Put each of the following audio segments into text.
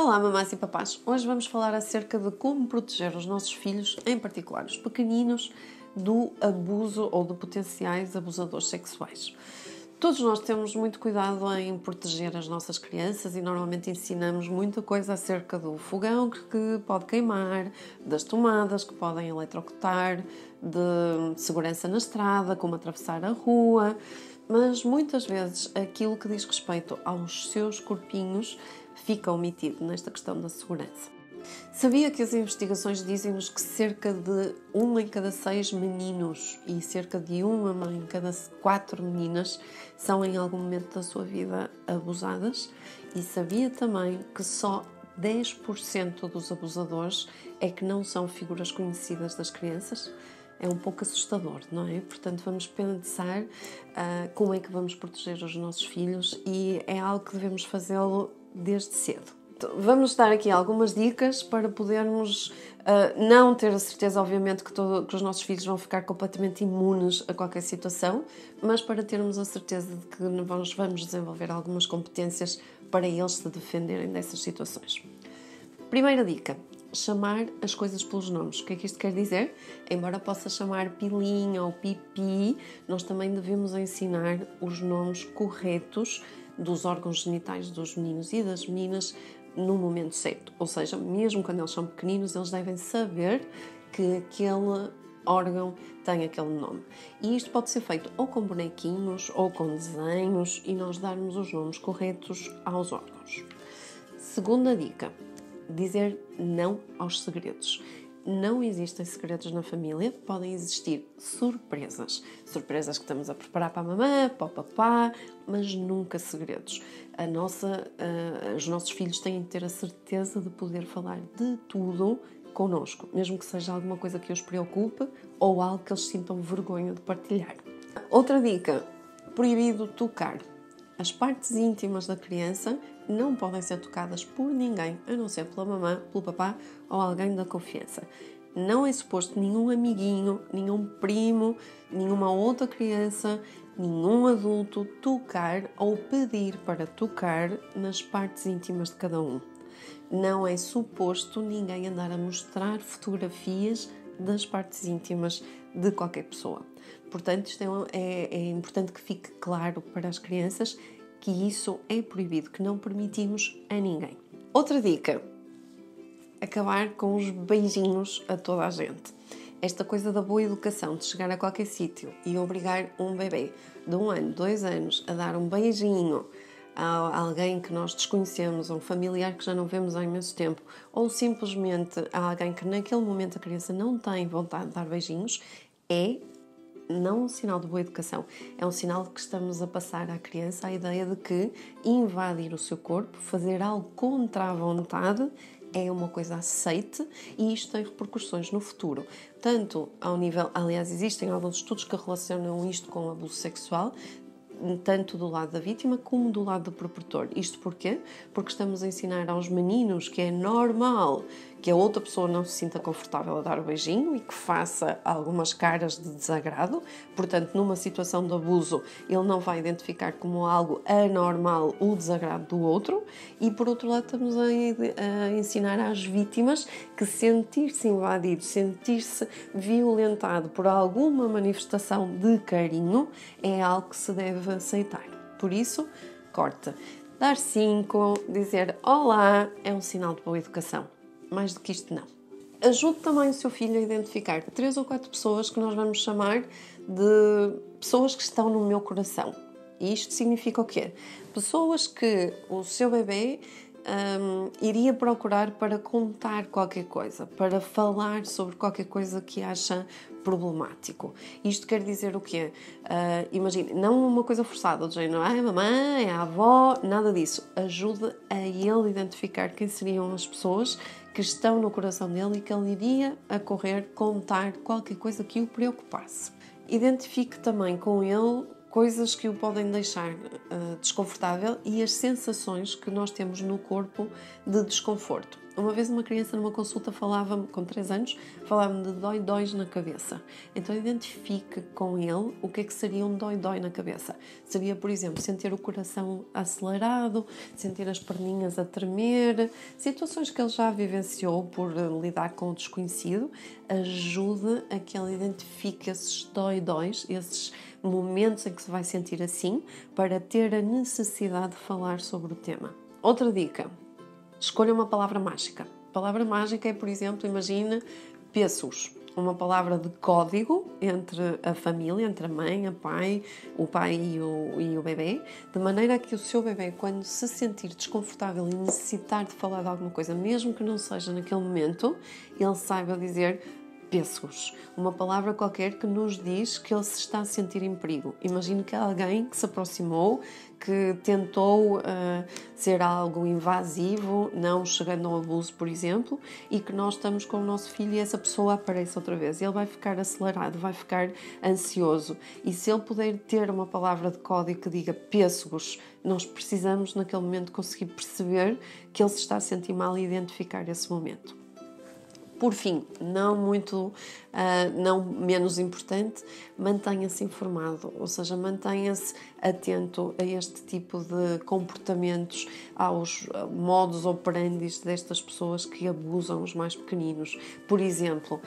Olá, mamás e papás! Hoje vamos falar acerca de como proteger os nossos filhos, em particular os pequeninos, do abuso ou de potenciais abusadores sexuais. Todos nós temos muito cuidado em proteger as nossas crianças e normalmente ensinamos muita coisa acerca do fogão que pode queimar, das tomadas que podem eletrocutar, de segurança na estrada, como atravessar a rua, mas muitas vezes aquilo que diz respeito aos seus corpinhos fica omitido nesta questão da segurança. Sabia que as investigações dizem-nos que cerca de um em cada seis meninos e cerca de uma em cada quatro meninas são em algum momento da sua vida abusadas? E sabia também que só 10% dos abusadores é que não são figuras conhecidas das crianças? É um pouco assustador, não é? Portanto, vamos pensar uh, como é que vamos proteger os nossos filhos e é algo que devemos fazê-lo desde cedo. Vamos dar aqui algumas dicas para podermos uh, não ter a certeza, obviamente, que, todo, que, os nossos filhos vão ficar completamente imunes a qualquer situação, mas para termos a certeza de que nós vamos desenvolver algumas competências para eles se defenderem dessas situações. Primeira dica: chamar as coisas pelos nomes. O que é que isto quer dizer? Embora possa chamar pilinha ou pipi, nós também devemos ensinar os nomes corretos dos órgãos genitais dos meninos e das meninas no momento certo. Ou seja, mesmo quando eles são pequeninos, eles devem saber que aquele órgão tem aquele nome. E isto pode ser feito ou com bonequinhos ou com desenhos e nós darmos os nomes corretos aos órgãos. Segunda dica: dizer não aos segredos não existem segredos na família, podem existir surpresas. Surpresas que estamos a preparar para a mamã, para o papá, mas nunca segredos. A nossa, uh, os nossos filhos têm de ter a certeza de poder falar de tudo connosco, mesmo que seja alguma coisa que os preocupe ou algo que eles sintam vergonha de partilhar. Outra dica: proibido tocar. As partes íntimas da criança não podem ser tocadas por ninguém, a não ser pela mamã, pelo papá ou alguém da confiança. Não é suposto nenhum amiguinho, nenhum primo, nenhuma outra criança, nenhum adulto tocar ou pedir para tocar nas partes íntimas de cada um. Não é suposto ninguém andar a mostrar fotografias das partes íntimas de qualquer pessoa. Portanto, isto é, é, é importante que fique claro para as crianças que isso é proibido, que não permitimos a ninguém. Outra dica: acabar com os beijinhos a toda a gente. Esta coisa da boa educação, de chegar a qualquer sítio e obrigar um bebê de um ano, dois anos, a dar um beijinho a alguém que nós desconhecemos, um familiar que já não vemos há imenso tempo, ou simplesmente a alguém que naquele momento a criança não tem vontade de dar beijinhos, é não um sinal de boa educação, é um sinal que estamos a passar à criança a ideia de que invadir o seu corpo, fazer algo contra a vontade, é uma coisa aceite e isto tem repercussões no futuro. Tanto ao nível, aliás, existem alguns estudos que relacionam isto com o abuso sexual, tanto do lado da vítima como do lado do proprietor. Isto porquê? Porque estamos a ensinar aos meninos que é normal que a outra pessoa não se sinta confortável a dar o beijinho e que faça algumas caras de desagrado. Portanto, numa situação de abuso, ele não vai identificar como algo anormal o desagrado do outro. E por outro lado, estamos a, a ensinar às vítimas que sentir-se invadido, sentir-se violentado por alguma manifestação de carinho é algo que se deve aceitar. Por isso, corta. Dar cinco, dizer olá é um sinal de boa educação mais do que isto não. Ajude também o seu filho a identificar três ou quatro pessoas que nós vamos chamar de pessoas que estão no meu coração. E isto significa o quê? Pessoas que o seu bebê um, iria procurar para contar qualquer coisa, para falar sobre qualquer coisa que acha problemático. Isto quer dizer o quê? Uh, imagine, não uma coisa forçada, do género, ah, a mamãe, a avó, nada disso. Ajude a ele identificar quem seriam as pessoas que estão no coração dele e que ele iria a correr contar qualquer coisa que o preocupasse. Identifique também com ele coisas que o podem deixar uh, desconfortável e as sensações que nós temos no corpo de desconforto. Uma vez uma criança numa consulta falava-me, com 3 anos, falava-me de dói-dóis na cabeça. Então identifique com ele o que é que seria um dói-dói na cabeça. Seria, por exemplo, sentir o coração acelerado, sentir as perninhas a tremer, situações que ele já vivenciou por lidar com o desconhecido, ajude a que ele identifique esses dói-dóis, esses momentos em que se vai sentir assim, para ter a necessidade de falar sobre o tema. Outra dica: escolha uma palavra mágica. Palavra mágica é, por exemplo, imagine pesos uma palavra de código entre a família, entre a mãe, a pai, o pai e o, e o bebê, de maneira que o seu bebê, quando se sentir desconfortável e necessitar de falar de alguma coisa, mesmo que não seja naquele momento, ele saiba dizer pêssegos, uma palavra qualquer que nos diz que ele se está a sentir em perigo. Imagino que alguém que se aproximou, que tentou uh, ser algo invasivo, não chegando ao abuso, por exemplo, e que nós estamos com o nosso filho e essa pessoa aparece outra vez. Ele vai ficar acelerado, vai ficar ansioso. E se ele puder ter uma palavra de código que diga pêssegos, nós precisamos naquele momento conseguir perceber que ele se está a sentir mal e identificar esse momento. Por fim, não muito, uh, não menos importante, mantenha-se informado, ou seja, mantenha-se atento a este tipo de comportamentos, aos modos operandi destas pessoas que abusam os mais pequeninos. Por exemplo,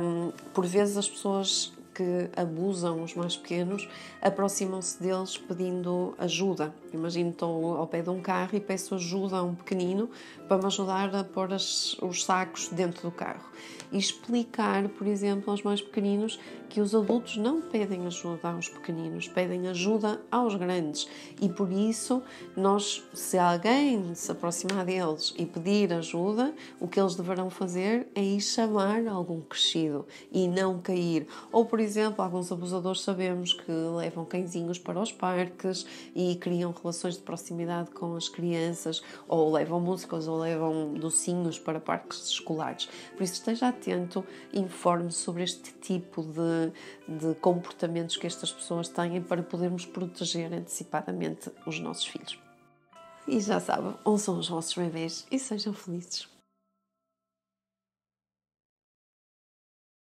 um, por vezes as pessoas que abusam os mais pequenos aproximam-se deles pedindo ajuda. Imagino estou ao pé de um carro e peço ajuda a um pequenino para me ajudar a pôr as, os sacos dentro do carro. E explicar, por exemplo, aos mais pequeninos que os adultos não pedem ajuda aos pequeninos, pedem ajuda aos grandes. E por isso, nós, se alguém se aproximar deles e pedir ajuda, o que eles deverão fazer é ir chamar algum crescido e não cair. Ou, por exemplo, alguns abusadores sabemos que levam cãezinhos para os parques e criam relações de proximidade com as crianças, ou levam músicas, ou levam docinhos para parques escolares. Por isso, esteja atento, informe sobre este tipo de, de comportamentos que estas pessoas têm para podermos proteger antecipadamente os nossos filhos. E já sabem, ouçam os vossos bebês e sejam felizes.